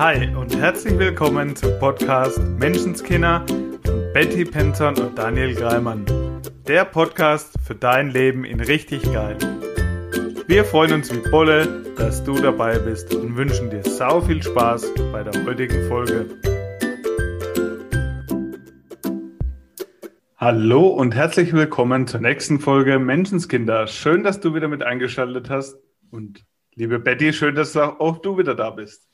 Hi und herzlich willkommen zum Podcast Menschenskinder von Betty Penton und Daniel Greimann. Der Podcast für dein Leben in richtig geil. Wir freuen uns wie Bolle, dass du dabei bist und wünschen dir sau viel Spaß bei der heutigen Folge. Hallo und herzlich willkommen zur nächsten Folge Menschenskinder. Schön, dass du wieder mit eingeschaltet hast und liebe Betty, schön, dass auch du wieder da bist.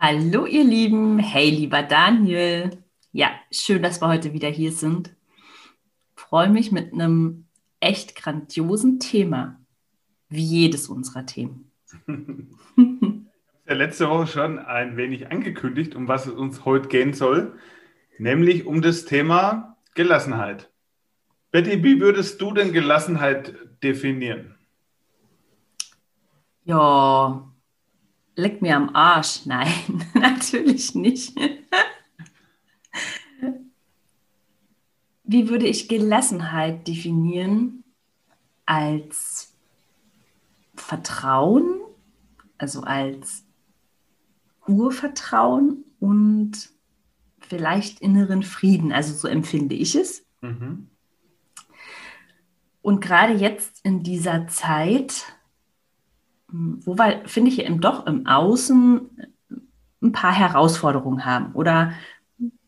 Hallo ihr Lieben, hey lieber Daniel. Ja, schön, dass wir heute wieder hier sind. Freue mich mit einem echt grandiosen Thema, wie jedes unserer Themen. ja letzte Woche schon ein wenig angekündigt, um was es uns heute gehen soll, nämlich um das Thema Gelassenheit. Betty, wie würdest du denn Gelassenheit definieren? Ja, leck mir am Arsch. Nein, natürlich nicht. Wie würde ich Gelassenheit definieren? Als Vertrauen, also als Urvertrauen und vielleicht inneren Frieden. Also so empfinde ich es. Mhm. Und gerade jetzt in dieser Zeit, wo wir, finde ich, eben doch im Außen ein paar Herausforderungen haben oder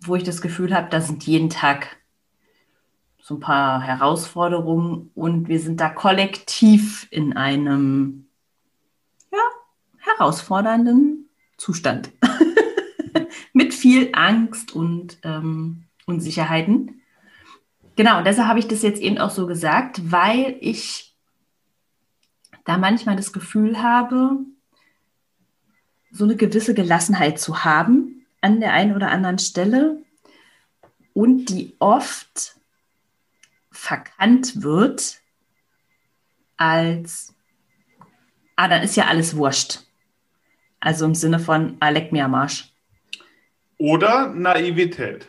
wo ich das Gefühl habe, da sind jeden Tag so ein paar Herausforderungen und wir sind da kollektiv in einem ja, herausfordernden Zustand. Mit viel Angst und ähm, Unsicherheiten. Genau, deshalb habe ich das jetzt eben auch so gesagt, weil ich da manchmal das Gefühl habe, so eine gewisse Gelassenheit zu haben an der einen oder anderen Stelle und die oft verkannt wird als, ah, dann ist ja alles wurscht. Also im Sinne von, ah, leck mir am Arsch. Oder Naivität.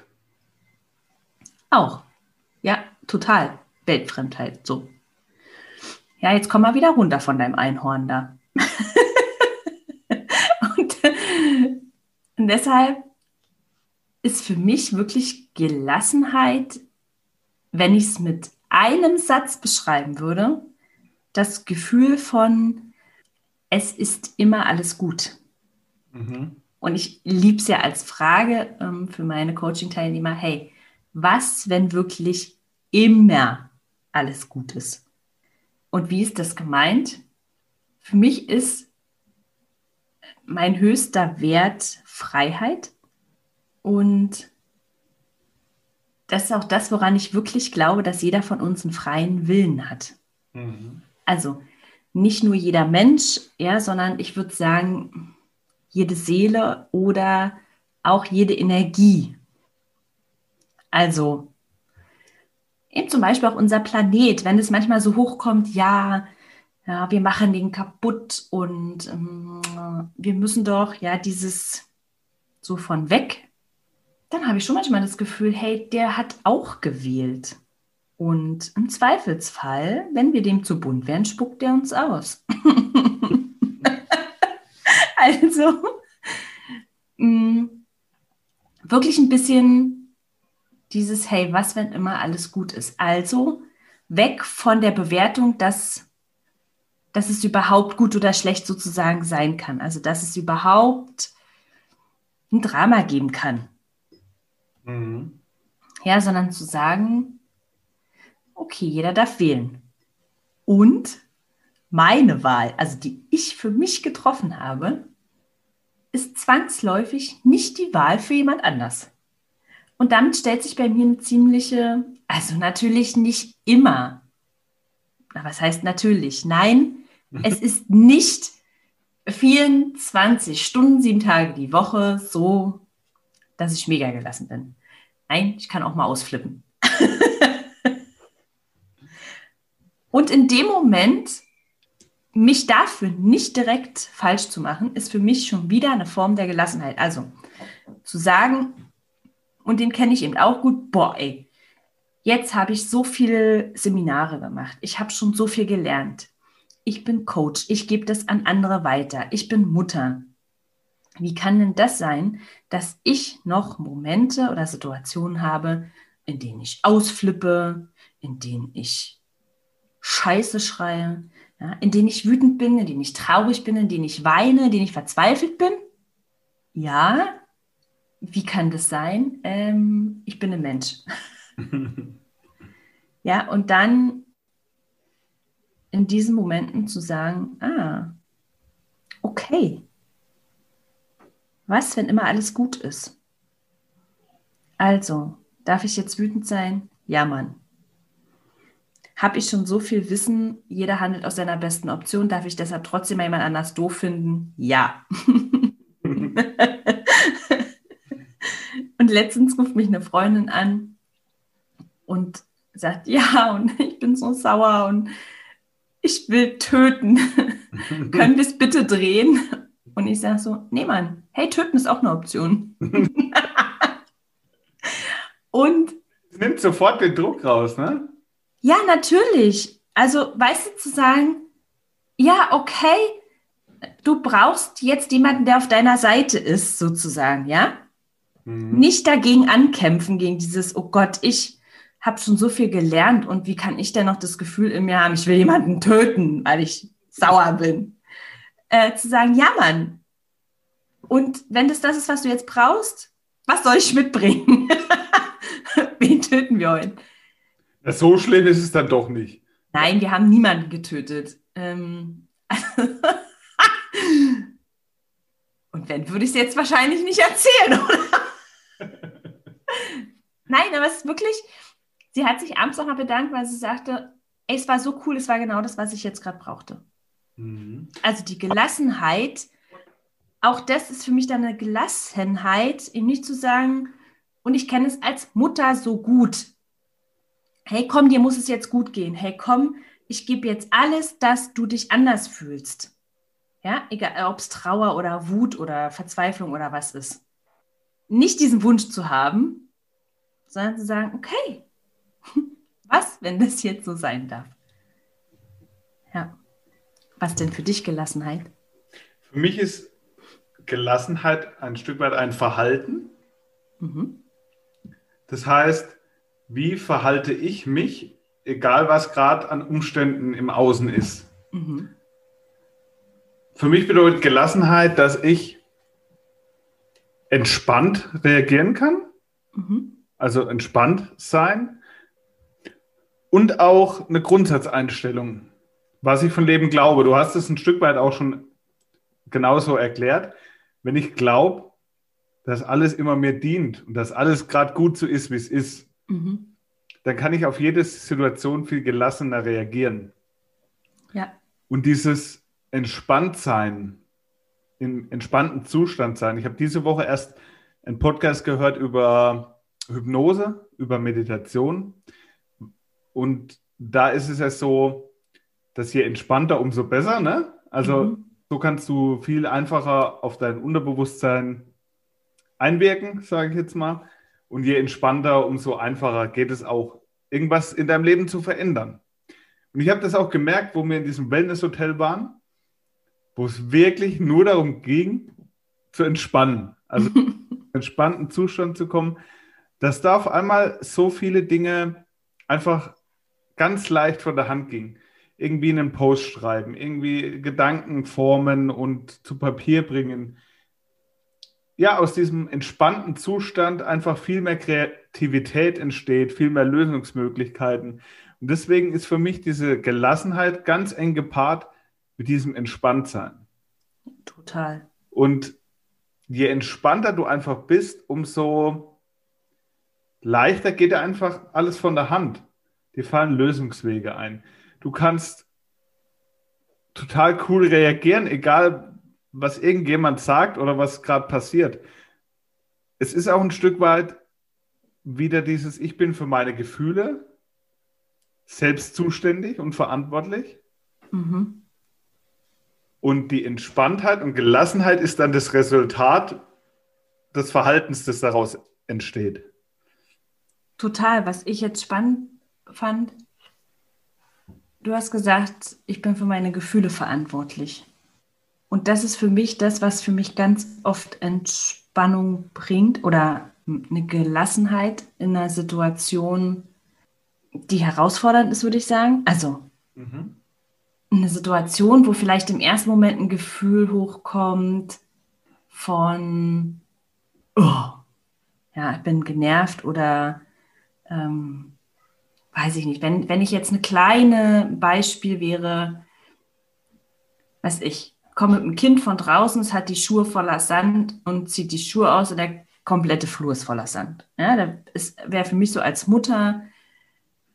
Auch. Ja, total. Weltfremdheit, so ja, jetzt komm mal wieder runter von deinem Einhorn da. und, und deshalb ist für mich wirklich Gelassenheit, wenn ich es mit einem Satz beschreiben würde, das Gefühl von, es ist immer alles gut. Mhm. Und ich liebe es ja als Frage ähm, für meine Coaching-Teilnehmer, hey, was, wenn wirklich immer alles gut ist? Und wie ist das gemeint? Für mich ist mein höchster Wert Freiheit und das ist auch das, woran ich wirklich glaube, dass jeder von uns einen freien Willen hat. Mhm. Also nicht nur jeder Mensch, ja, sondern ich würde sagen, jede Seele oder auch jede Energie. Also eben zum Beispiel auch unser Planet, wenn es manchmal so hochkommt, ja, ja, wir machen den kaputt und ähm, wir müssen doch ja dieses so von weg, dann habe ich schon manchmal das Gefühl, hey, der hat auch gewählt. Und im Zweifelsfall, wenn wir dem zu bunt wären, spuckt der uns aus. also mh, mm, wirklich ein bisschen dieses, hey, was, wenn immer alles gut ist? Also weg von der Bewertung, dass, dass es überhaupt gut oder schlecht sozusagen sein kann. Also dass es überhaupt ein Drama geben kann. Mhm. Ja, sondern zu sagen, okay, jeder darf wählen. Und meine Wahl, also die ich für mich getroffen habe, ist zwangsläufig nicht die Wahl für jemand anders. Und damit stellt sich bei mir eine ziemliche, also natürlich nicht immer. Na, was heißt natürlich? Nein, es ist nicht 24 Stunden, sieben Tage die Woche so, dass ich mega gelassen bin. Nein, ich kann auch mal ausflippen. Und in dem Moment, mich dafür nicht direkt falsch zu machen, ist für mich schon wieder eine Form der Gelassenheit. Also zu sagen, und den kenne ich eben auch gut. Boah, ey, jetzt habe ich so viele Seminare gemacht. Ich habe schon so viel gelernt. Ich bin Coach. Ich gebe das an andere weiter. Ich bin Mutter. Wie kann denn das sein, dass ich noch Momente oder Situationen habe, in denen ich ausflippe, in denen ich Scheiße schreie, ja, in denen ich wütend bin, in denen ich traurig bin, in denen ich weine, in denen ich verzweifelt bin? Ja, wie kann das sein? Ähm, ich bin ein Mensch. ja, und dann in diesen Momenten zu sagen, ah, okay, was, wenn immer alles gut ist? Also, darf ich jetzt wütend sein? Ja, Mann. Habe ich schon so viel Wissen, jeder handelt aus seiner besten Option, darf ich deshalb trotzdem mal jemand anders doof finden? Ja. und letztens ruft mich eine Freundin an und sagt, ja, und ich bin so sauer und ich will töten. Können wir es bitte drehen? Und ich sage so, nee, Mann, hey, töten ist auch eine Option. und. Es nimmt sofort den Druck raus, ne? Ja, natürlich. Also, weißt du, zu sagen, ja, okay, du brauchst jetzt jemanden, der auf deiner Seite ist, sozusagen, ja? Mhm. Nicht dagegen ankämpfen, gegen dieses, oh Gott, ich habe schon so viel gelernt und wie kann ich denn noch das Gefühl in mir haben, ich will jemanden töten, weil ich sauer bin. Äh, zu sagen, ja, Mann. Und wenn das das ist, was du jetzt brauchst, was soll ich mitbringen? Wen töten wir heute? So schlimm ist es dann doch nicht. Nein, wir haben niemanden getötet. Ähm, und wenn, würde ich es jetzt wahrscheinlich nicht erzählen, oder? Nein, aber es ist wirklich, sie hat sich abends auch noch bedankt, weil sie sagte, ey, es war so cool, es war genau das, was ich jetzt gerade brauchte. Mhm. Also die Gelassenheit, auch das ist für mich dann eine Gelassenheit, eben nicht zu sagen, und ich kenne es als Mutter so gut. Hey, komm, dir muss es jetzt gut gehen. Hey, komm, ich gebe jetzt alles, dass du dich anders fühlst. Ja, egal, ob es Trauer oder Wut oder Verzweiflung oder was ist. Nicht diesen Wunsch zu haben, sondern zu sagen, okay, was, wenn das jetzt so sein darf? Ja. Was denn für dich Gelassenheit? Für mich ist Gelassenheit ein Stück weit ein Verhalten. Mhm. Das heißt, wie verhalte ich mich, egal was gerade an Umständen im Außen ist. Mhm. Für mich bedeutet Gelassenheit, dass ich entspannt reagieren kann, mhm. Also entspannt sein und auch eine Grundsatzeinstellung, was ich von Leben glaube. Du hast es ein Stück weit auch schon genauso erklärt. Wenn ich glaube, dass alles immer mir dient und dass alles gerade gut so ist, wie es ist, mhm. dann kann ich auf jede Situation viel gelassener reagieren. Ja. Und dieses Entspanntsein, im entspannten Zustand sein. Ich habe diese Woche erst einen Podcast gehört über Hypnose, über Meditation. Und da ist es ja so, dass je entspannter, umso besser. Ne? Also mhm. so kannst du viel einfacher auf dein Unterbewusstsein einwirken, sage ich jetzt mal. Und je entspannter, umso einfacher geht es auch, irgendwas in deinem Leben zu verändern. Und ich habe das auch gemerkt, wo wir in diesem Wellness-Hotel waren, wo es wirklich nur darum ging, zu entspannen. Also in einen entspannten Zustand zu kommen, dass da auf einmal so viele Dinge einfach ganz leicht von der Hand ging. Irgendwie einen Post schreiben, irgendwie Gedanken formen und zu Papier bringen. Ja, aus diesem entspannten Zustand einfach viel mehr Kreativität entsteht, viel mehr Lösungsmöglichkeiten. Und deswegen ist für mich diese Gelassenheit ganz eng gepaart mit diesem Entspanntsein. Total. Und je entspannter du einfach bist, umso leichter geht einfach alles von der Hand. Dir fallen Lösungswege ein. Du kannst total cool reagieren, egal was irgendjemand sagt oder was gerade passiert. Es ist auch ein Stück weit wieder dieses Ich bin für meine Gefühle selbst zuständig und verantwortlich. Mhm. Und die Entspanntheit und Gelassenheit ist dann das Resultat des Verhaltens, das daraus entsteht. Total. Was ich jetzt spannend fand, du hast gesagt, ich bin für meine Gefühle verantwortlich. Und das ist für mich das, was für mich ganz oft Entspannung bringt oder eine Gelassenheit in einer Situation, die herausfordernd ist, würde ich sagen. Also mhm. eine Situation, wo vielleicht im ersten Moment ein Gefühl hochkommt von, oh, ja, ich bin genervt oder ähm, weiß ich nicht. Wenn, wenn ich jetzt eine kleine Beispiel wäre, weiß ich, komme mit einem Kind von draußen, es hat die Schuhe voller Sand und zieht die Schuhe aus und der komplette Flur ist voller Sand. Ja, das wäre für mich so als Mutter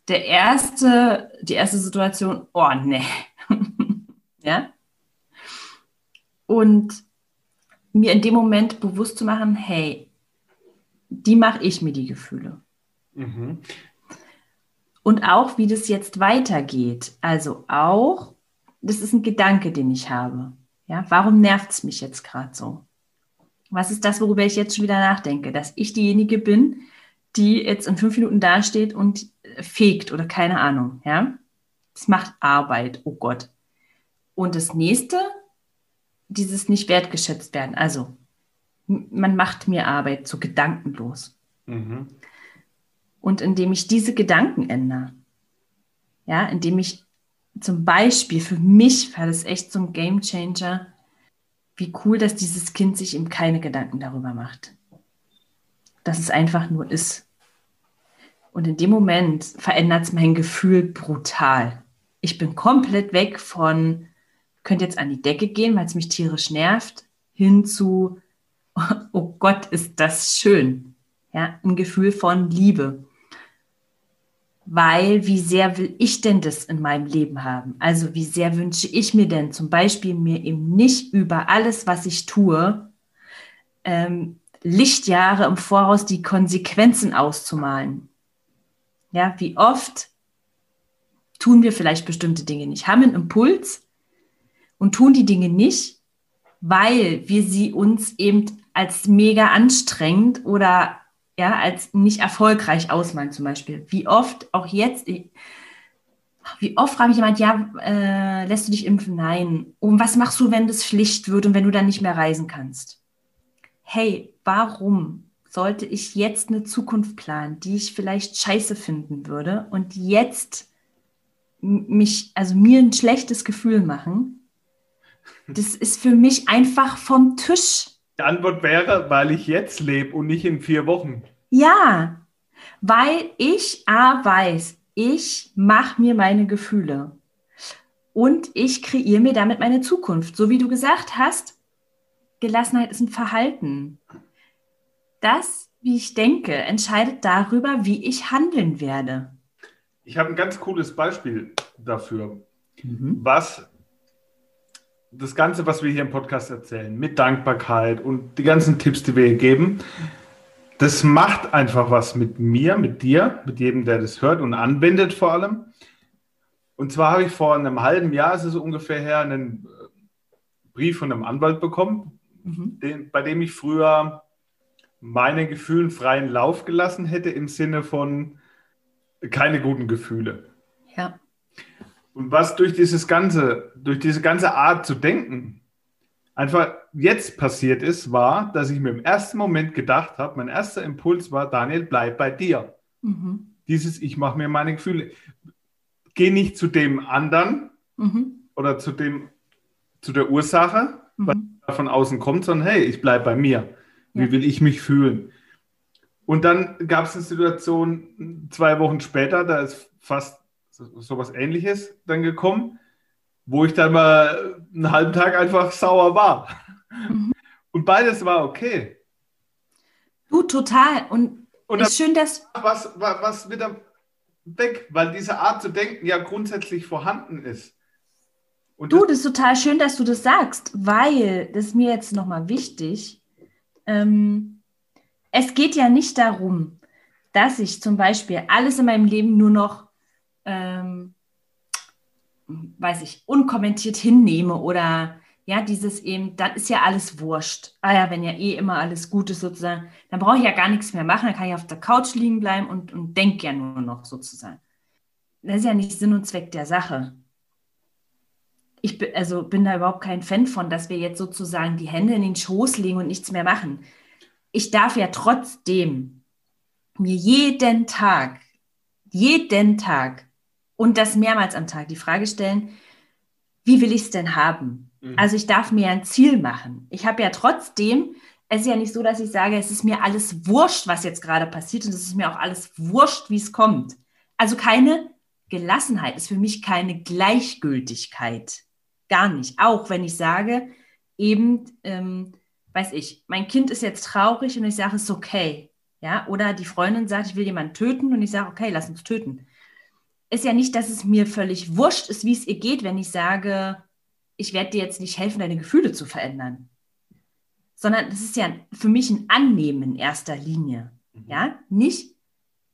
der erste, die erste Situation, oh ne. ja. Und mir in dem Moment bewusst zu machen, hey, die mache ich mir die Gefühle. Mhm. Und auch, wie das jetzt weitergeht. Also auch, das ist ein Gedanke, den ich habe. Ja, warum nervt es mich jetzt gerade so? Was ist das, worüber ich jetzt schon wieder nachdenke? Dass ich diejenige bin, die jetzt in fünf Minuten dasteht und fegt oder keine Ahnung. Ja, das macht Arbeit. Oh Gott. Und das nächste, dieses nicht wertgeschätzt werden. Also, man macht mir Arbeit so gedankenlos. Mhm. Und indem ich diese Gedanken ändere, ja, indem ich zum Beispiel für mich war das echt ein Game Changer, wie cool, dass dieses Kind sich eben keine Gedanken darüber macht. Dass es einfach nur ist. Und in dem Moment verändert es mein Gefühl brutal. Ich bin komplett weg von, könnte jetzt an die Decke gehen, weil es mich tierisch nervt, hin zu, oh Gott, ist das schön. Ja, ein Gefühl von Liebe weil wie sehr will ich denn das in meinem Leben haben? Also wie sehr wünsche ich mir denn zum Beispiel mir eben nicht über alles, was ich tue, ähm, Lichtjahre im Voraus die Konsequenzen auszumalen. Ja, wie oft tun wir vielleicht bestimmte Dinge nicht, haben einen Impuls und tun die Dinge nicht, weil wir sie uns eben als mega anstrengend oder ja, als nicht erfolgreich ausmalen zum Beispiel. Wie oft, auch jetzt, wie oft frage ich jemand, ja, äh, lässt du dich impfen? Nein. Und was machst du, wenn das Pflicht wird und wenn du dann nicht mehr reisen kannst? Hey, warum sollte ich jetzt eine Zukunft planen, die ich vielleicht scheiße finden würde und jetzt mich, also mir ein schlechtes Gefühl machen? Das ist für mich einfach vom Tisch. Die Antwort wäre, weil ich jetzt lebe und nicht in vier Wochen. Ja, weil ich A weiß, ich mache mir meine Gefühle und ich kreiere mir damit meine Zukunft. So wie du gesagt hast, Gelassenheit ist ein Verhalten. Das, wie ich denke, entscheidet darüber, wie ich handeln werde. Ich habe ein ganz cooles Beispiel dafür, mhm. was das Ganze, was wir hier im Podcast erzählen, mit Dankbarkeit und die ganzen Tipps, die wir hier geben, das macht einfach was mit mir, mit dir, mit jedem, der das hört und anwendet vor allem. Und zwar habe ich vor einem halben Jahr, ist es ungefähr her, einen äh, Brief von einem Anwalt bekommen, mhm. den, bei dem ich früher meine Gefühlen freien Lauf gelassen hätte im Sinne von keine guten Gefühle. Ja. Und was durch dieses ganze, durch diese ganze Art zu denken einfach jetzt passiert ist, war, dass ich mir im ersten Moment gedacht habe, mein erster Impuls war, Daniel, bleib bei dir. Mhm. Dieses, ich mache mir meine Gefühle. Geh nicht zu dem anderen mhm. oder zu dem, zu der Ursache, mhm. was von außen kommt, sondern hey, ich bleibe bei mir. Wie ja. will ich mich fühlen? Und dann gab es eine Situation zwei Wochen später, da ist fast so was Ähnliches dann gekommen, wo ich dann mal einen halben Tag einfach sauer war. Mhm. Und beides war okay. Du, total. Und, Und ist schön, dass. Was, was, was wieder weg, weil diese Art zu denken ja grundsätzlich vorhanden ist. Und du, das ist total schön, dass du das sagst, weil das ist mir jetzt nochmal wichtig. Ähm, es geht ja nicht darum, dass ich zum Beispiel alles in meinem Leben nur noch ähm, weiß ich, unkommentiert hinnehme oder ja, dieses eben, dann ist ja alles wurscht. Ah ja, wenn ja eh immer alles gut ist sozusagen, dann brauche ich ja gar nichts mehr machen, dann kann ich auf der Couch liegen bleiben und, und denke ja nur noch sozusagen. Das ist ja nicht Sinn und Zweck der Sache. ich bin, also bin da überhaupt kein Fan von, dass wir jetzt sozusagen die Hände in den Schoß legen und nichts mehr machen. Ich darf ja trotzdem mir jeden Tag, jeden Tag und das mehrmals am Tag die Frage stellen, wie will ich es denn haben? Mhm. Also ich darf mir ein Ziel machen. Ich habe ja trotzdem, es ist ja nicht so, dass ich sage, es ist mir alles wurscht, was jetzt gerade passiert und es ist mir auch alles wurscht, wie es kommt. Also keine Gelassenheit ist für mich keine Gleichgültigkeit. Gar nicht. Auch wenn ich sage, eben, ähm, weiß ich, mein Kind ist jetzt traurig und ich sage, es ist okay. Ja, oder die Freundin sagt, ich will jemanden töten und ich sage, okay, lass uns töten. Ist ja nicht, dass es mir völlig wurscht ist, wie es ihr geht, wenn ich sage, ich werde dir jetzt nicht helfen, deine Gefühle zu verändern. Sondern es ist ja für mich ein Annehmen in erster Linie. Mhm. Ja, nicht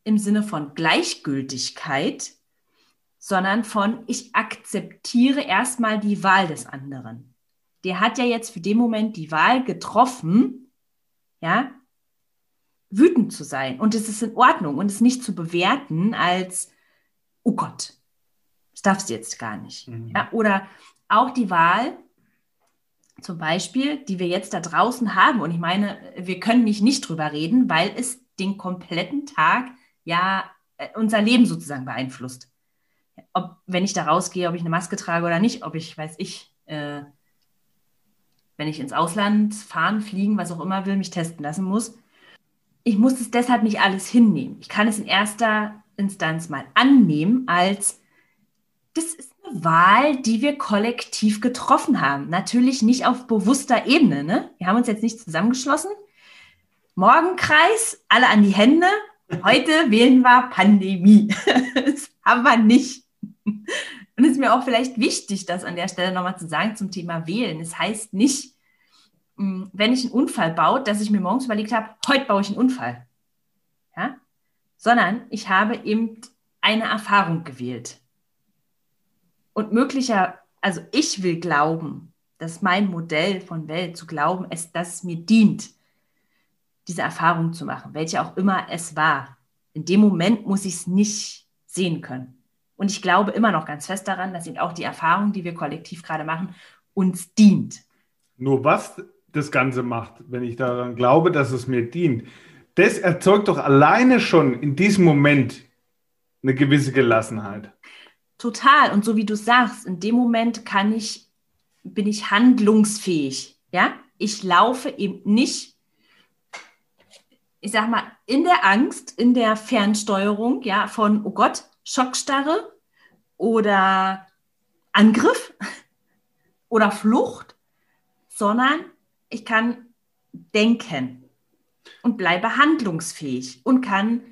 im Sinne von Gleichgültigkeit, sondern von ich akzeptiere erstmal die Wahl des anderen. Der hat ja jetzt für den Moment die Wahl getroffen, ja, wütend zu sein. Und es ist in Ordnung und es nicht zu bewerten als, oh Gott, das darfst du jetzt gar nicht. Mhm. Ja, oder auch die Wahl, zum Beispiel, die wir jetzt da draußen haben. Und ich meine, wir können nicht nicht drüber reden, weil es den kompletten Tag ja äh, unser Leben sozusagen beeinflusst ob, wenn ich da rausgehe, ob ich eine Maske trage oder nicht, ob ich, weiß ich, äh, wenn ich ins Ausland fahren, fliegen, was auch immer will, mich testen lassen muss. Ich muss es deshalb nicht alles hinnehmen. Ich kann es in erster Instanz mal annehmen als, das ist eine Wahl, die wir kollektiv getroffen haben. Natürlich nicht auf bewusster Ebene. Ne? Wir haben uns jetzt nicht zusammengeschlossen. Morgenkreis, alle an die Hände. Heute wählen wir Pandemie. das haben wir nicht. Und es ist mir auch vielleicht wichtig, das an der Stelle nochmal zu sagen zum Thema Wählen. Es das heißt nicht, mm, wenn ich einen Unfall baue, dass ich mir morgens überlegt habe, heute baue ich einen Unfall. Sondern ich habe eben eine Erfahrung gewählt. Und möglicher, also ich will glauben, dass mein Modell von Welt zu glauben, es, dass es mir dient, diese Erfahrung zu machen, welche auch immer es war. In dem Moment muss ich es nicht sehen können. Und ich glaube immer noch ganz fest daran, dass eben auch die Erfahrung, die wir kollektiv gerade machen, uns dient. Nur was das Ganze macht, wenn ich daran glaube, dass es mir dient, das erzeugt doch alleine schon in diesem Moment eine gewisse Gelassenheit. Total. Und so wie du sagst, in dem Moment kann ich, bin ich handlungsfähig. Ja, ich laufe eben nicht, ich sag mal, in der Angst, in der Fernsteuerung, ja, von, oh Gott, Schockstarre, oder Angriff oder Flucht, sondern ich kann denken und bleibe handlungsfähig und kann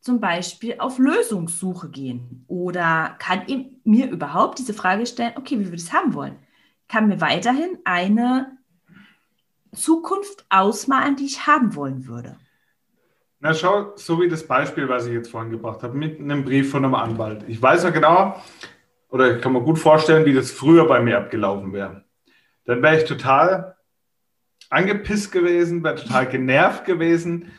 zum Beispiel auf Lösungssuche gehen oder kann mir überhaupt diese Frage stellen, okay, wie ich es haben wollen? Kann mir weiterhin eine Zukunft ausmalen, die ich haben wollen würde. Na schau, so wie das Beispiel, was ich jetzt vorhin gebracht habe, mit einem Brief von einem Anwalt. Ich weiß ja genau, oder ich kann mir gut vorstellen, wie das früher bei mir abgelaufen wäre. Dann wäre ich total angepisst gewesen, wäre total genervt gewesen,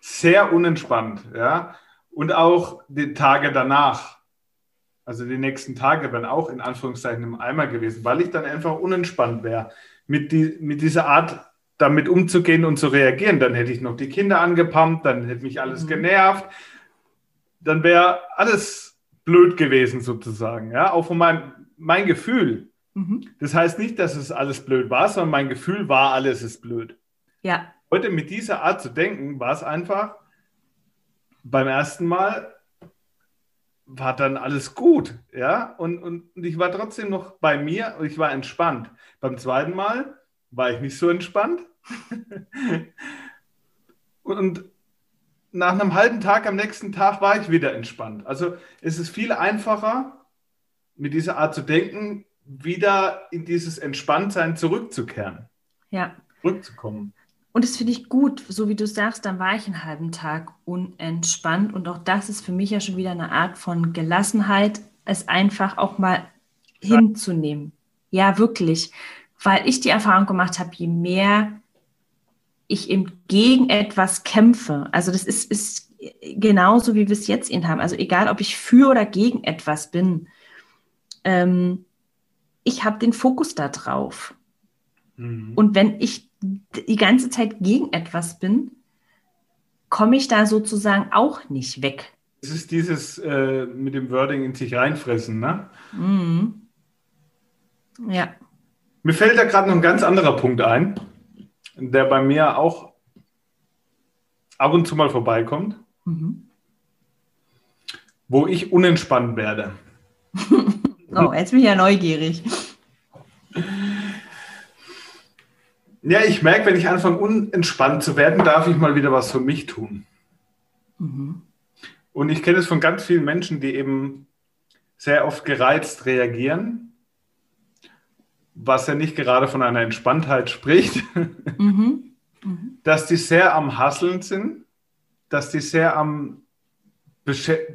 sehr unentspannt, ja. Und auch die Tage danach, also die nächsten Tage wären auch in Anführungszeichen im Eimer gewesen, weil ich dann einfach unentspannt wäre mit, die, mit dieser Art damit umzugehen und zu reagieren. Dann hätte ich noch die Kinder angepumpt, dann hätte mich alles mhm. genervt. Dann wäre alles blöd gewesen sozusagen. Ja, auch von meinem mein Gefühl. Mhm. Das heißt nicht, dass es alles blöd war, sondern mein Gefühl war, alles ist blöd. Ja. Heute mit dieser Art zu denken, war es einfach beim ersten Mal war dann alles gut, ja, und, und, und ich war trotzdem noch bei mir und ich war entspannt. Beim zweiten Mal war ich nicht so entspannt. und nach einem halben Tag am nächsten Tag war ich wieder entspannt. Also es ist viel einfacher, mit dieser Art zu denken, wieder in dieses Entspanntsein zurückzukehren. Ja. Zurückzukommen. Und das finde ich gut, so wie du sagst, dann war ich einen halben Tag unentspannt. Und auch das ist für mich ja schon wieder eine Art von Gelassenheit, es einfach auch mal ja. hinzunehmen. Ja, wirklich weil ich die Erfahrung gemacht habe, je mehr ich eben gegen etwas kämpfe, also das ist, ist genauso, wie wir es jetzt eben haben, also egal, ob ich für oder gegen etwas bin, ähm, ich habe den Fokus da drauf. Mhm. Und wenn ich die ganze Zeit gegen etwas bin, komme ich da sozusagen auch nicht weg. Es ist dieses äh, mit dem Wording in sich reinfressen, ne? Mhm. Ja. Mir fällt da gerade noch ein ganz anderer Punkt ein, der bei mir auch ab und zu mal vorbeikommt, mhm. wo ich unentspannt werde. oh, jetzt bin ich ja neugierig. Ja, ich merke, wenn ich anfange, unentspannt zu werden, darf ich mal wieder was für mich tun. Mhm. Und ich kenne es von ganz vielen Menschen, die eben sehr oft gereizt reagieren, was ja nicht gerade von einer Entspanntheit spricht, mhm. Mhm. dass die sehr am Hasseln sind, dass die sehr am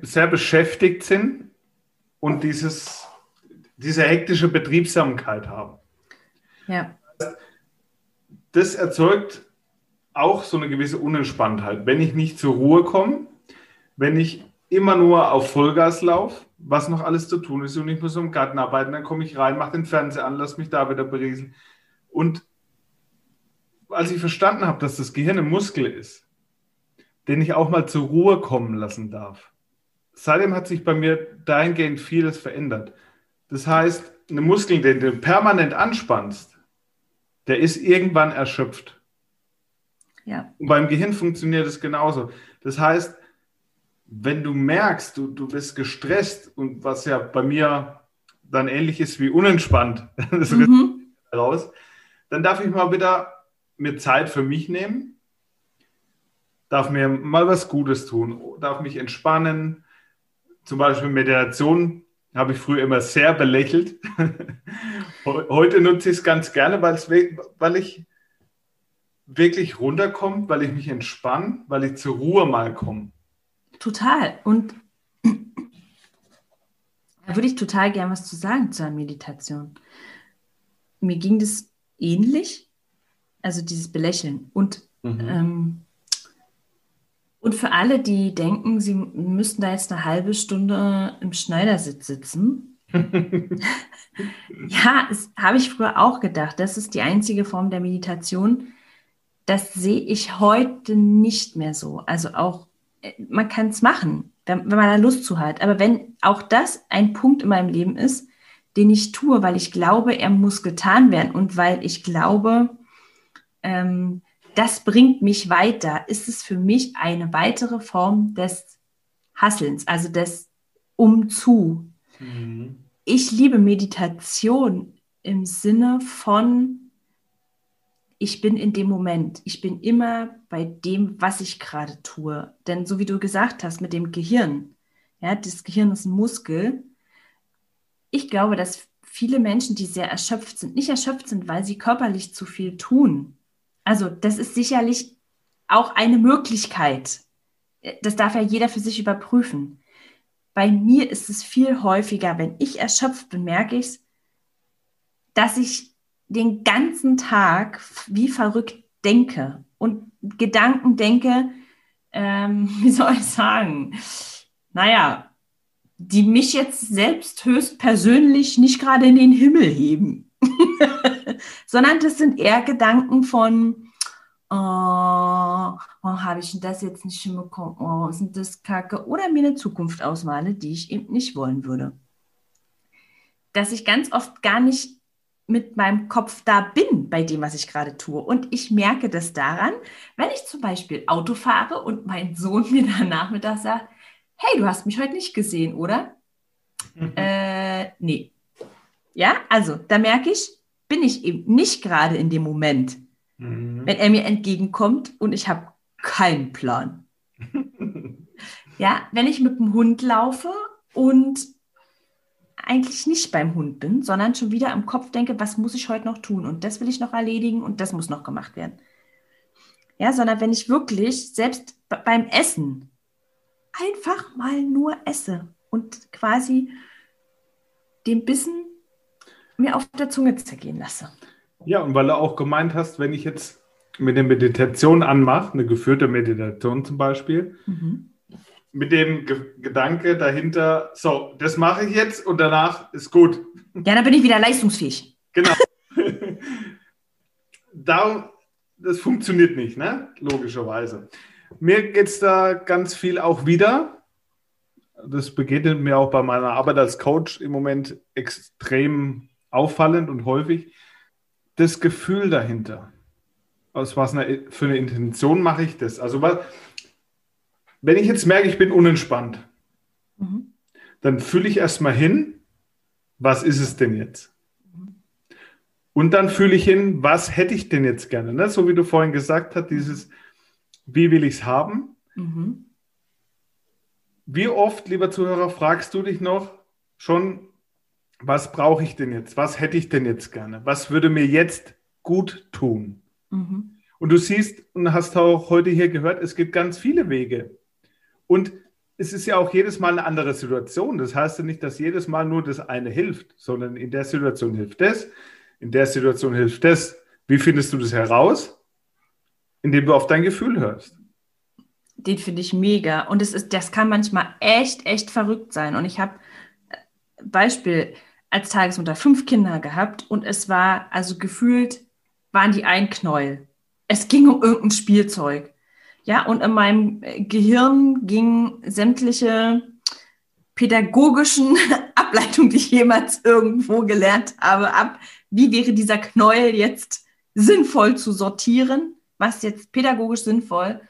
sehr beschäftigt sind und dieses, diese hektische Betriebsamkeit haben. Ja das erzeugt auch so eine gewisse Unentspanntheit. Wenn ich nicht zur Ruhe komme, wenn ich immer nur auf Vollgas laufe, was noch alles zu tun ist und ich muss im Garten arbeiten, dann komme ich rein, mache den Fernseher an, lass mich da wieder berieseln. Und als ich verstanden habe, dass das Gehirn ein Muskel ist, den ich auch mal zur Ruhe kommen lassen darf, seitdem hat sich bei mir dahingehend vieles verändert. Das heißt, einen Muskel, den du permanent anspannst, der ist irgendwann erschöpft. Ja. Und beim Gehirn funktioniert es genauso. Das heißt, wenn du merkst, du, du bist gestresst und was ja bei mir dann ähnlich ist wie unentspannt, das mhm. raus, dann darf ich mal wieder mir Zeit für mich nehmen, darf mir mal was Gutes tun, darf mich entspannen, zum Beispiel Meditation habe ich früher immer sehr belächelt. Heute nutze ich es ganz gerne, weil ich wirklich runterkomme, weil ich mich entspanne, weil ich zur Ruhe mal komme. Total. Und da würde ich total gerne was zu sagen zur Meditation. Mir ging das ähnlich, also dieses Belächeln. Und mhm. ähm, und für alle, die denken, sie müssten da jetzt eine halbe Stunde im Schneidersitz sitzen. ja, das habe ich früher auch gedacht. Das ist die einzige Form der Meditation. Das sehe ich heute nicht mehr so. Also auch, äh, man kann es machen, wenn, wenn man da Lust zu hat. Aber wenn auch das ein Punkt in meinem Leben ist, den ich tue, weil ich glaube, er muss getan werden und weil ich glaube, ähm, das bringt mich weiter, ist es für mich eine weitere Form des Hasselns, also des Umzu. Mhm. Ich liebe Meditation im Sinne von, ich bin in dem Moment, ich bin immer bei dem, was ich gerade tue. Denn so wie du gesagt hast mit dem Gehirn, ja, das Gehirn ist ein Muskel. Ich glaube, dass viele Menschen, die sehr erschöpft sind, nicht erschöpft sind, weil sie körperlich zu viel tun, also das ist sicherlich auch eine Möglichkeit. Das darf ja jeder für sich überprüfen. Bei mir ist es viel häufiger, wenn ich erschöpft bin, merke ich es, dass ich den ganzen Tag wie verrückt denke und Gedanken denke, ähm, wie soll ich sagen, naja, die mich jetzt selbst höchstpersönlich nicht gerade in den Himmel heben. sondern das sind eher Gedanken von, oh, oh habe ich das jetzt nicht hinbekommen, oh, sind das Kacke, oder mir eine Zukunft ausmale, die ich eben nicht wollen würde. Dass ich ganz oft gar nicht mit meinem Kopf da bin bei dem, was ich gerade tue. Und ich merke das daran, wenn ich zum Beispiel Auto fahre und mein Sohn mir dann nachmittags sagt, hey, du hast mich heute nicht gesehen, oder? Mhm. Äh, nee. Ja, also da merke ich, bin ich eben nicht gerade in dem Moment, mhm. wenn er mir entgegenkommt und ich habe keinen Plan. ja, wenn ich mit dem Hund laufe und eigentlich nicht beim Hund bin, sondern schon wieder im Kopf denke, was muss ich heute noch tun und das will ich noch erledigen und das muss noch gemacht werden. Ja, sondern wenn ich wirklich selbst beim Essen einfach mal nur esse und quasi den Bissen mir auf der Zunge zergehen lasse. Ja, und weil du auch gemeint hast, wenn ich jetzt mit der Meditation anmache, eine geführte Meditation zum Beispiel, mhm. mit dem Ge Gedanke dahinter, so, das mache ich jetzt und danach ist gut. Ja, dann bin ich wieder leistungsfähig. Genau. Darum, das funktioniert nicht, ne? Logischerweise. Mir geht es da ganz viel auch wieder. Das begegnet mir auch bei meiner Arbeit als Coach im Moment extrem auffallend und häufig. Das Gefühl dahinter. Aus was eine, für eine Intention mache ich das? Also, wenn ich jetzt merke, ich bin unentspannt, mhm. dann fühle ich erstmal hin, was ist es denn jetzt? Und dann fühle ich hin, was hätte ich denn jetzt gerne? Ne? So wie du vorhin gesagt hast, dieses, wie will ich es haben? Mhm. Wie oft, lieber Zuhörer, fragst du dich noch schon, was brauche ich denn jetzt? Was hätte ich denn jetzt gerne? Was würde mir jetzt gut tun? Mhm. Und du siehst und hast auch heute hier gehört, es gibt ganz viele Wege. Und es ist ja auch jedes Mal eine andere Situation. Das heißt ja nicht, dass jedes Mal nur das eine hilft, sondern in der Situation hilft das, in der Situation hilft das. Wie findest du das heraus? Indem du auf dein Gefühl hörst. Den finde ich mega. Und es ist, das kann manchmal echt, echt verrückt sein. Und ich habe äh, Beispiel als Tagesmutter fünf Kinder gehabt und es war, also gefühlt, waren die ein Knäuel. Es ging um irgendein Spielzeug. Ja, und in meinem Gehirn gingen sämtliche pädagogischen Ableitungen, die ich jemals irgendwo gelernt habe, ab, wie wäre dieser Knäuel jetzt sinnvoll zu sortieren, was jetzt pädagogisch sinnvoll.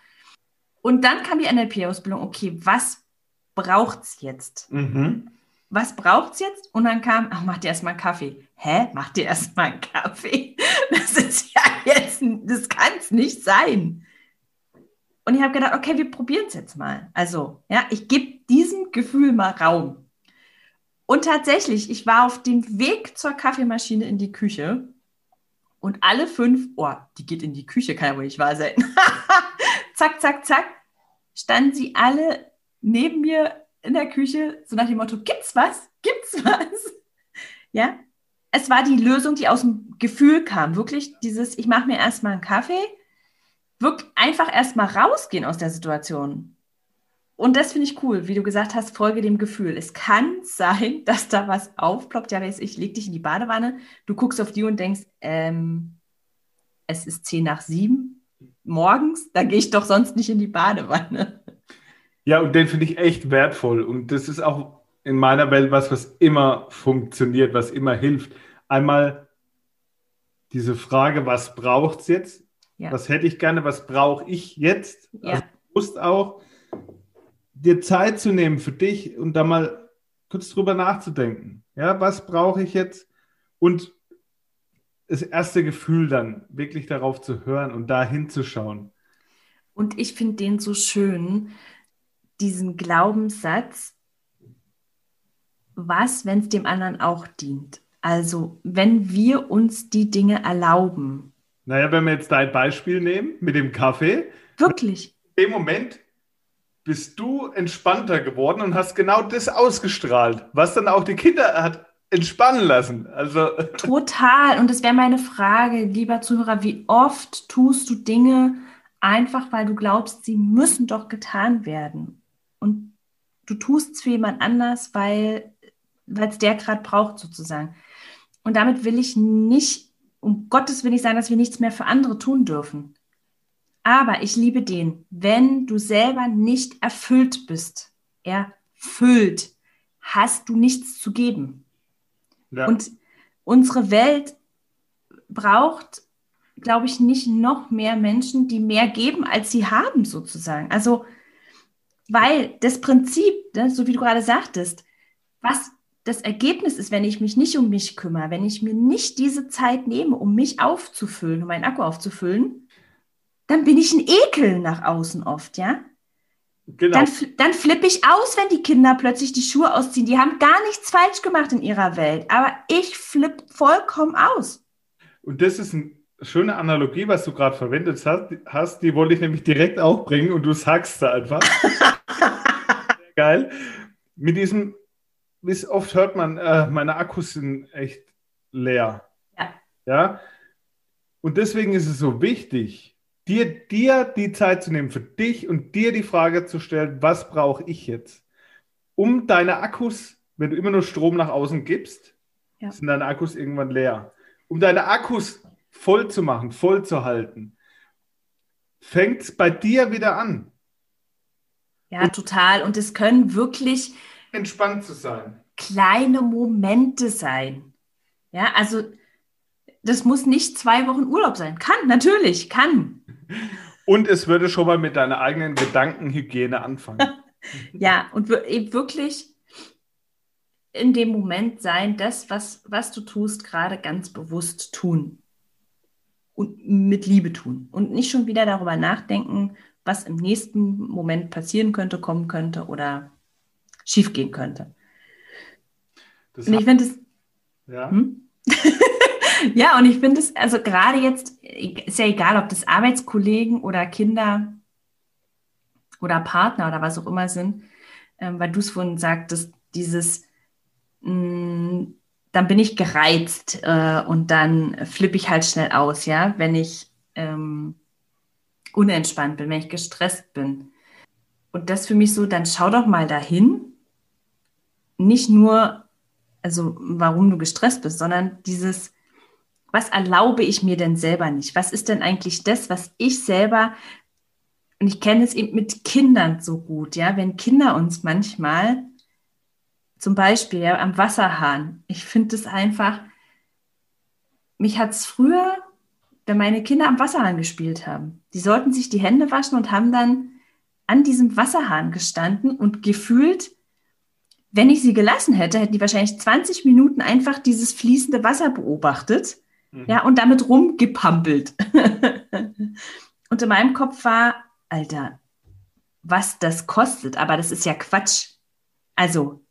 Und dann kam die NLP-Ausbildung, okay, was braucht es jetzt? Mhm. Was braucht es jetzt? Und dann kam, ach, mach dir erstmal einen Kaffee. Hä? Mach dir erstmal einen Kaffee? Das ist ja jetzt, das kann es nicht sein. Und ich habe gedacht, okay, wir probieren es jetzt mal. Also, ja, ich gebe diesem Gefühl mal Raum. Und tatsächlich, ich war auf dem Weg zur Kaffeemaschine in die Küche und alle fünf, oh, die geht in die Küche, kann ja wohl nicht wahr sein. zack, zack, zack, standen sie alle neben mir in der Küche, so nach dem Motto: Gibt's was? Gibt's was? Ja, es war die Lösung, die aus dem Gefühl kam. Wirklich dieses: Ich mache mir erstmal einen Kaffee, wirklich einfach erstmal rausgehen aus der Situation. Und das finde ich cool, wie du gesagt hast, folge dem Gefühl. Es kann sein, dass da was aufploppt. Ja, ich leg dich in die Badewanne, du guckst auf die und denkst, ähm, es ist zehn nach sieben morgens, da gehe ich doch sonst nicht in die Badewanne. Ja, und den finde ich echt wertvoll. Und das ist auch in meiner Welt was, was immer funktioniert, was immer hilft. Einmal diese Frage, was braucht es jetzt? Ja. Was hätte ich gerne? Was brauche ich jetzt? Ja. Also bewusst auch dir Zeit zu nehmen für dich und da mal kurz drüber nachzudenken. Ja, was brauche ich jetzt? Und das erste Gefühl dann wirklich darauf zu hören und da hinzuschauen. Und ich finde den so schön, diesen Glaubenssatz, was, wenn es dem anderen auch dient? Also, wenn wir uns die Dinge erlauben. Naja, wenn wir jetzt dein Beispiel nehmen mit dem Kaffee. Wirklich. In dem Moment bist du entspannter geworden und hast genau das ausgestrahlt, was dann auch die Kinder hat entspannen lassen. Also total. Und das wäre meine Frage, lieber Zuhörer, wie oft tust du Dinge einfach, weil du glaubst, sie müssen doch getan werden? Und du tust es für jemand anders, weil es der gerade braucht sozusagen. Und damit will ich nicht, um Gottes Willen nicht sagen, dass wir nichts mehr für andere tun dürfen. Aber ich liebe den, wenn du selber nicht erfüllt bist, erfüllt, hast du nichts zu geben. Ja. Und unsere Welt braucht, glaube ich, nicht noch mehr Menschen, die mehr geben, als sie haben, sozusagen. Also, weil das Prinzip, ne, so wie du gerade sagtest, was das Ergebnis ist, wenn ich mich nicht um mich kümmere, wenn ich mir nicht diese Zeit nehme, um mich aufzufüllen, um meinen Akku aufzufüllen, dann bin ich ein Ekel nach außen oft, ja? Genau. Dann, dann flippe ich aus, wenn die Kinder plötzlich die Schuhe ausziehen. Die haben gar nichts falsch gemacht in ihrer Welt, aber ich flippe vollkommen aus. Und das ist eine schöne Analogie, was du gerade verwendet hast, hast. Die wollte ich nämlich direkt auch bringen und du sagst sie einfach. Sehr geil. Mit diesem, wie oft hört man, äh, meine Akkus sind echt leer. Ja. ja. Und deswegen ist es so wichtig, dir, dir die Zeit zu nehmen für dich und dir die Frage zu stellen, was brauche ich jetzt? Um deine Akkus, wenn du immer nur Strom nach außen gibst, ja. sind deine Akkus irgendwann leer. Um deine Akkus voll zu machen, voll zu halten, fängt es bei dir wieder an. Ja, total. Und es können wirklich entspannt zu sein. Kleine Momente sein. Ja, also das muss nicht zwei Wochen Urlaub sein. Kann, natürlich, kann. Und es würde schon mal mit deiner eigenen Gedankenhygiene anfangen. ja, und eben wirklich in dem Moment sein, das, was, was du tust, gerade ganz bewusst tun. Und mit Liebe tun. Und nicht schon wieder darüber nachdenken, was im nächsten Moment passieren könnte, kommen könnte oder schiefgehen könnte. Das und ich finde es. Ja. Hm? ja, und ich finde es, also gerade jetzt, ist ja egal, ob das Arbeitskollegen oder Kinder oder Partner oder was auch immer sind, ähm, weil du es vorhin sagtest, dieses, mh, mm, dann bin ich gereizt äh, und dann flippe ich halt schnell aus, ja, wenn ich ähm, unentspannt bin, wenn ich gestresst bin. Und das für mich so, dann schau doch mal dahin, nicht nur, also warum du gestresst bist, sondern dieses, was erlaube ich mir denn selber nicht? Was ist denn eigentlich das, was ich selber, und ich kenne es eben mit Kindern so gut, ja, wenn Kinder uns manchmal, zum Beispiel ja, am Wasserhahn, ich finde es einfach, mich hat es früher, wenn meine Kinder am Wasserhahn gespielt haben, die sollten sich die Hände waschen und haben dann an diesem Wasserhahn gestanden und gefühlt, wenn ich sie gelassen hätte, hätten die wahrscheinlich 20 Minuten einfach dieses fließende Wasser beobachtet Mhm. Ja, und damit rumgepampelt. und in meinem Kopf war, Alter, was das kostet, aber das ist ja Quatsch. Also,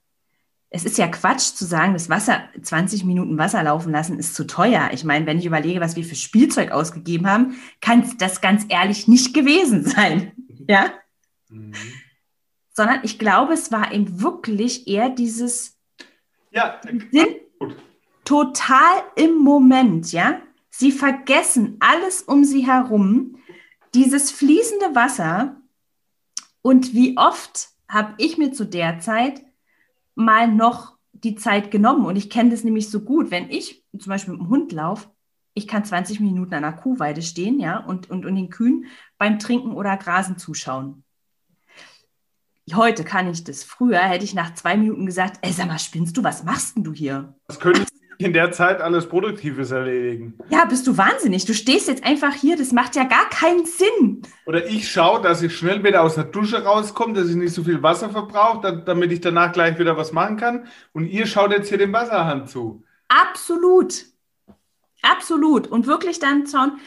es ist ja Quatsch zu sagen, das Wasser, 20 Minuten Wasser laufen lassen, ist zu teuer. Ich meine, wenn ich überlege, was wir für Spielzeug ausgegeben haben, kann das ganz ehrlich nicht gewesen sein. Ja? Mhm. Sondern ich glaube, es war eben wirklich eher dieses ja, Sinn, total im Moment, ja. Sie vergessen alles um sie herum, dieses fließende Wasser. Und wie oft habe ich mir zu der Zeit mal noch die Zeit genommen? Und ich kenne das nämlich so gut, wenn ich zum Beispiel mit dem Hund laufe, ich kann 20 Minuten an einer Kuhweide stehen, ja, und, und, und den Kühen beim Trinken oder Grasen zuschauen. Heute kann ich das. Früher hätte ich nach zwei Minuten gesagt, ey, sag mal, spinnst du, was machst denn du hier? Was könntest in der Zeit alles Produktives erledigen. Ja, bist du wahnsinnig. Du stehst jetzt einfach hier, das macht ja gar keinen Sinn. Oder ich schaue, dass ich schnell wieder aus der Dusche rauskomme, dass ich nicht so viel Wasser verbrauche, damit ich danach gleich wieder was machen kann. Und ihr schaut jetzt hier dem Wasserhahn zu. Absolut. Absolut. Und wirklich dann schauen,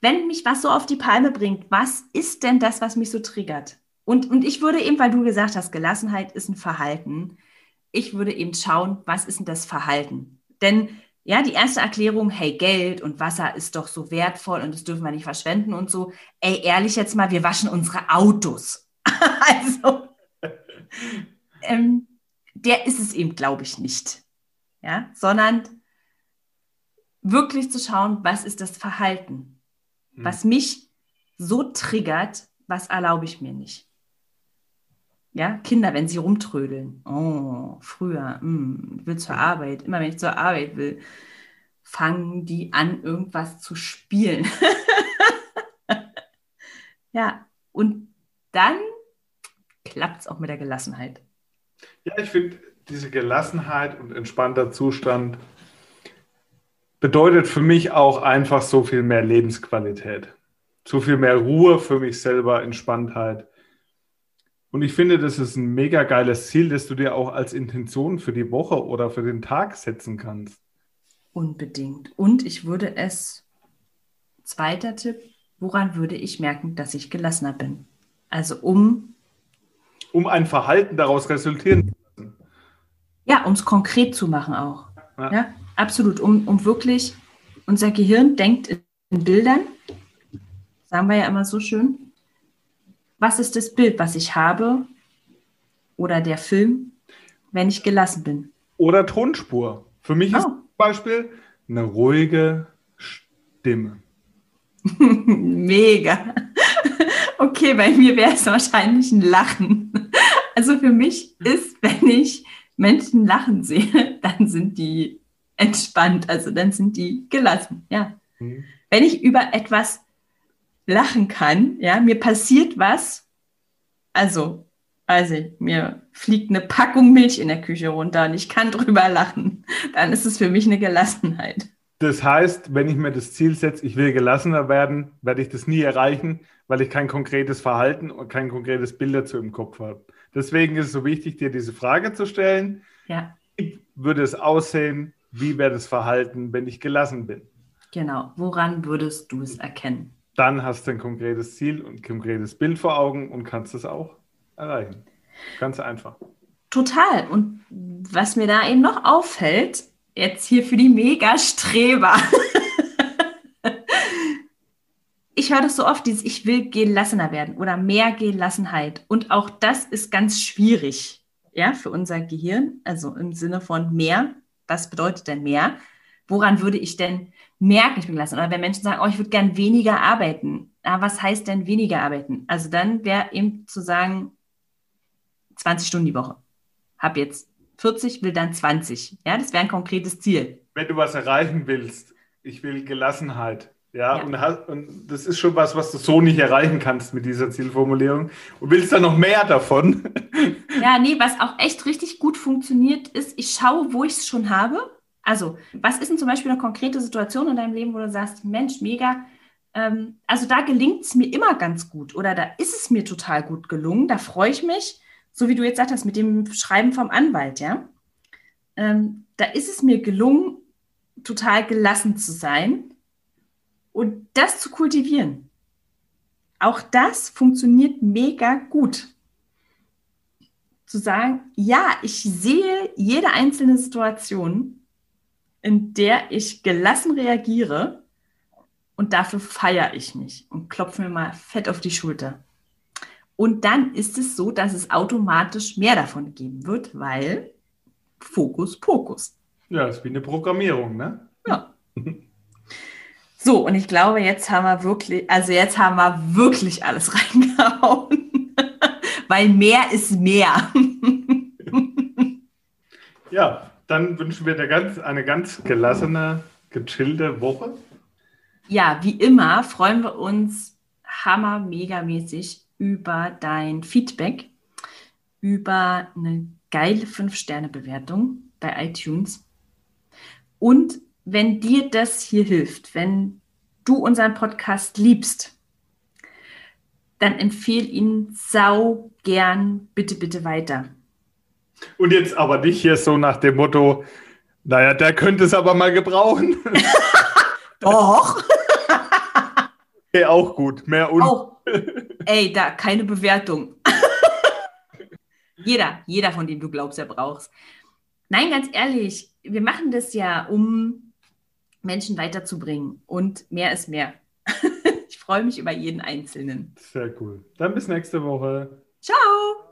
wenn mich was so auf die Palme bringt, was ist denn das, was mich so triggert? Und, und ich würde eben, weil du gesagt hast, Gelassenheit ist ein Verhalten, ich würde eben schauen, was ist denn das Verhalten? Denn ja, die erste Erklärung, hey, Geld und Wasser ist doch so wertvoll und das dürfen wir nicht verschwenden und so. Ey, ehrlich jetzt mal, wir waschen unsere Autos. also, ähm, der ist es eben, glaube ich, nicht. Ja, sondern wirklich zu schauen, was ist das Verhalten, hm. was mich so triggert, was erlaube ich mir nicht. Ja, Kinder, wenn sie rumtrödeln. Oh, früher, mm, will zur Arbeit. Immer wenn ich zur Arbeit will, fangen die an, irgendwas zu spielen. ja, und dann klappt es auch mit der Gelassenheit. Ja, ich finde, diese Gelassenheit und entspannter Zustand bedeutet für mich auch einfach so viel mehr Lebensqualität. So viel mehr Ruhe für mich selber, Entspanntheit. Und ich finde, das ist ein mega geiles Ziel, das du dir auch als Intention für die Woche oder für den Tag setzen kannst. Unbedingt. Und ich würde es, zweiter Tipp, woran würde ich merken, dass ich gelassener bin? Also um. Um ein Verhalten daraus resultieren zu lassen. Ja, um es konkret zu machen auch. Ja, ja absolut. Um, um wirklich, unser Gehirn denkt in Bildern, sagen wir ja immer so schön, was ist das Bild, was ich habe oder der Film, wenn ich gelassen bin. Oder Tonspur. Für mich oh. ist zum Beispiel eine ruhige Stimme. Mega. Okay, bei mir wäre es wahrscheinlich ein Lachen. Also für mich ist, wenn ich Menschen lachen sehe, dann sind die entspannt, also dann sind die gelassen, ja. Mhm. Wenn ich über etwas lachen kann, ja, mir passiert was, also, also mir fliegt eine Packung Milch in der Küche runter und ich kann drüber lachen, dann ist es für mich eine Gelassenheit. Das heißt, wenn ich mir das Ziel setze, ich will gelassener werden, werde ich das nie erreichen, weil ich kein konkretes Verhalten und kein konkretes Bild dazu im Kopf habe. Deswegen ist es so wichtig, dir diese Frage zu stellen. Ja. Wie würde es aussehen? Wie wäre das Verhalten, wenn ich gelassen bin? Genau. Woran würdest du es erkennen? Dann hast du ein konkretes Ziel und ein konkretes Bild vor Augen und kannst es auch erreichen. Ganz einfach. Total. Und was mir da eben noch auffällt, jetzt hier für die Mega-Streber. ich höre das so oft, dieses Ich will gelassener werden oder mehr Gelassenheit. Und auch das ist ganz schwierig, ja, für unser Gehirn. Also im Sinne von mehr. Was bedeutet denn mehr? Woran würde ich denn merken, ich bin gelassen? Oder wenn Menschen sagen, oh, ich würde gern weniger arbeiten. Ja, was heißt denn weniger arbeiten? Also dann wäre eben zu sagen, 20 Stunden die Woche. Hab jetzt 40, will dann 20. Ja, das wäre ein konkretes Ziel. Wenn du was erreichen willst, ich will Gelassenheit. Ja, ja. Und, hast, und, das ist schon was, was du so nicht erreichen kannst mit dieser Zielformulierung. Und willst dann noch mehr davon? Ja, nee, was auch echt richtig gut funktioniert, ist, ich schaue, wo ich es schon habe. Also, was ist denn zum Beispiel eine konkrete Situation in deinem Leben, wo du sagst, Mensch, mega, ähm, also da gelingt es mir immer ganz gut oder da ist es mir total gut gelungen, da freue ich mich so wie du jetzt sagst, mit dem Schreiben vom Anwalt, ja, ähm, da ist es mir gelungen, total gelassen zu sein und das zu kultivieren. Auch das funktioniert mega gut. Zu sagen, ja, ich sehe jede einzelne Situation, in der ich gelassen reagiere und dafür feiere ich mich und klopfe mir mal fett auf die Schulter. Und dann ist es so, dass es automatisch mehr davon geben wird, weil Fokus, Pokus. Ja, das ist wie eine Programmierung, ne? Ja. So, und ich glaube, jetzt haben wir wirklich, also jetzt haben wir wirklich alles reingehauen, weil mehr ist mehr. ja, dann wünschen wir dir ganz, eine ganz gelassene, gechillte Woche. Ja, wie immer freuen wir uns hammer megamäßig über dein Feedback, über eine geile 5-Sterne-Bewertung bei iTunes. Und wenn dir das hier hilft, wenn du unseren Podcast liebst, dann empfehle ihn sau gern bitte, bitte weiter. Und jetzt aber nicht hier so nach dem Motto, naja, der könnte es aber mal gebrauchen. Doch. okay, auch gut. Mehr un auch, Ey, da keine Bewertung. jeder, jeder von dem du glaubst, er brauchst. Nein, ganz ehrlich, wir machen das ja, um Menschen weiterzubringen. Und mehr ist mehr. ich freue mich über jeden Einzelnen. Sehr cool. Dann bis nächste Woche. Ciao.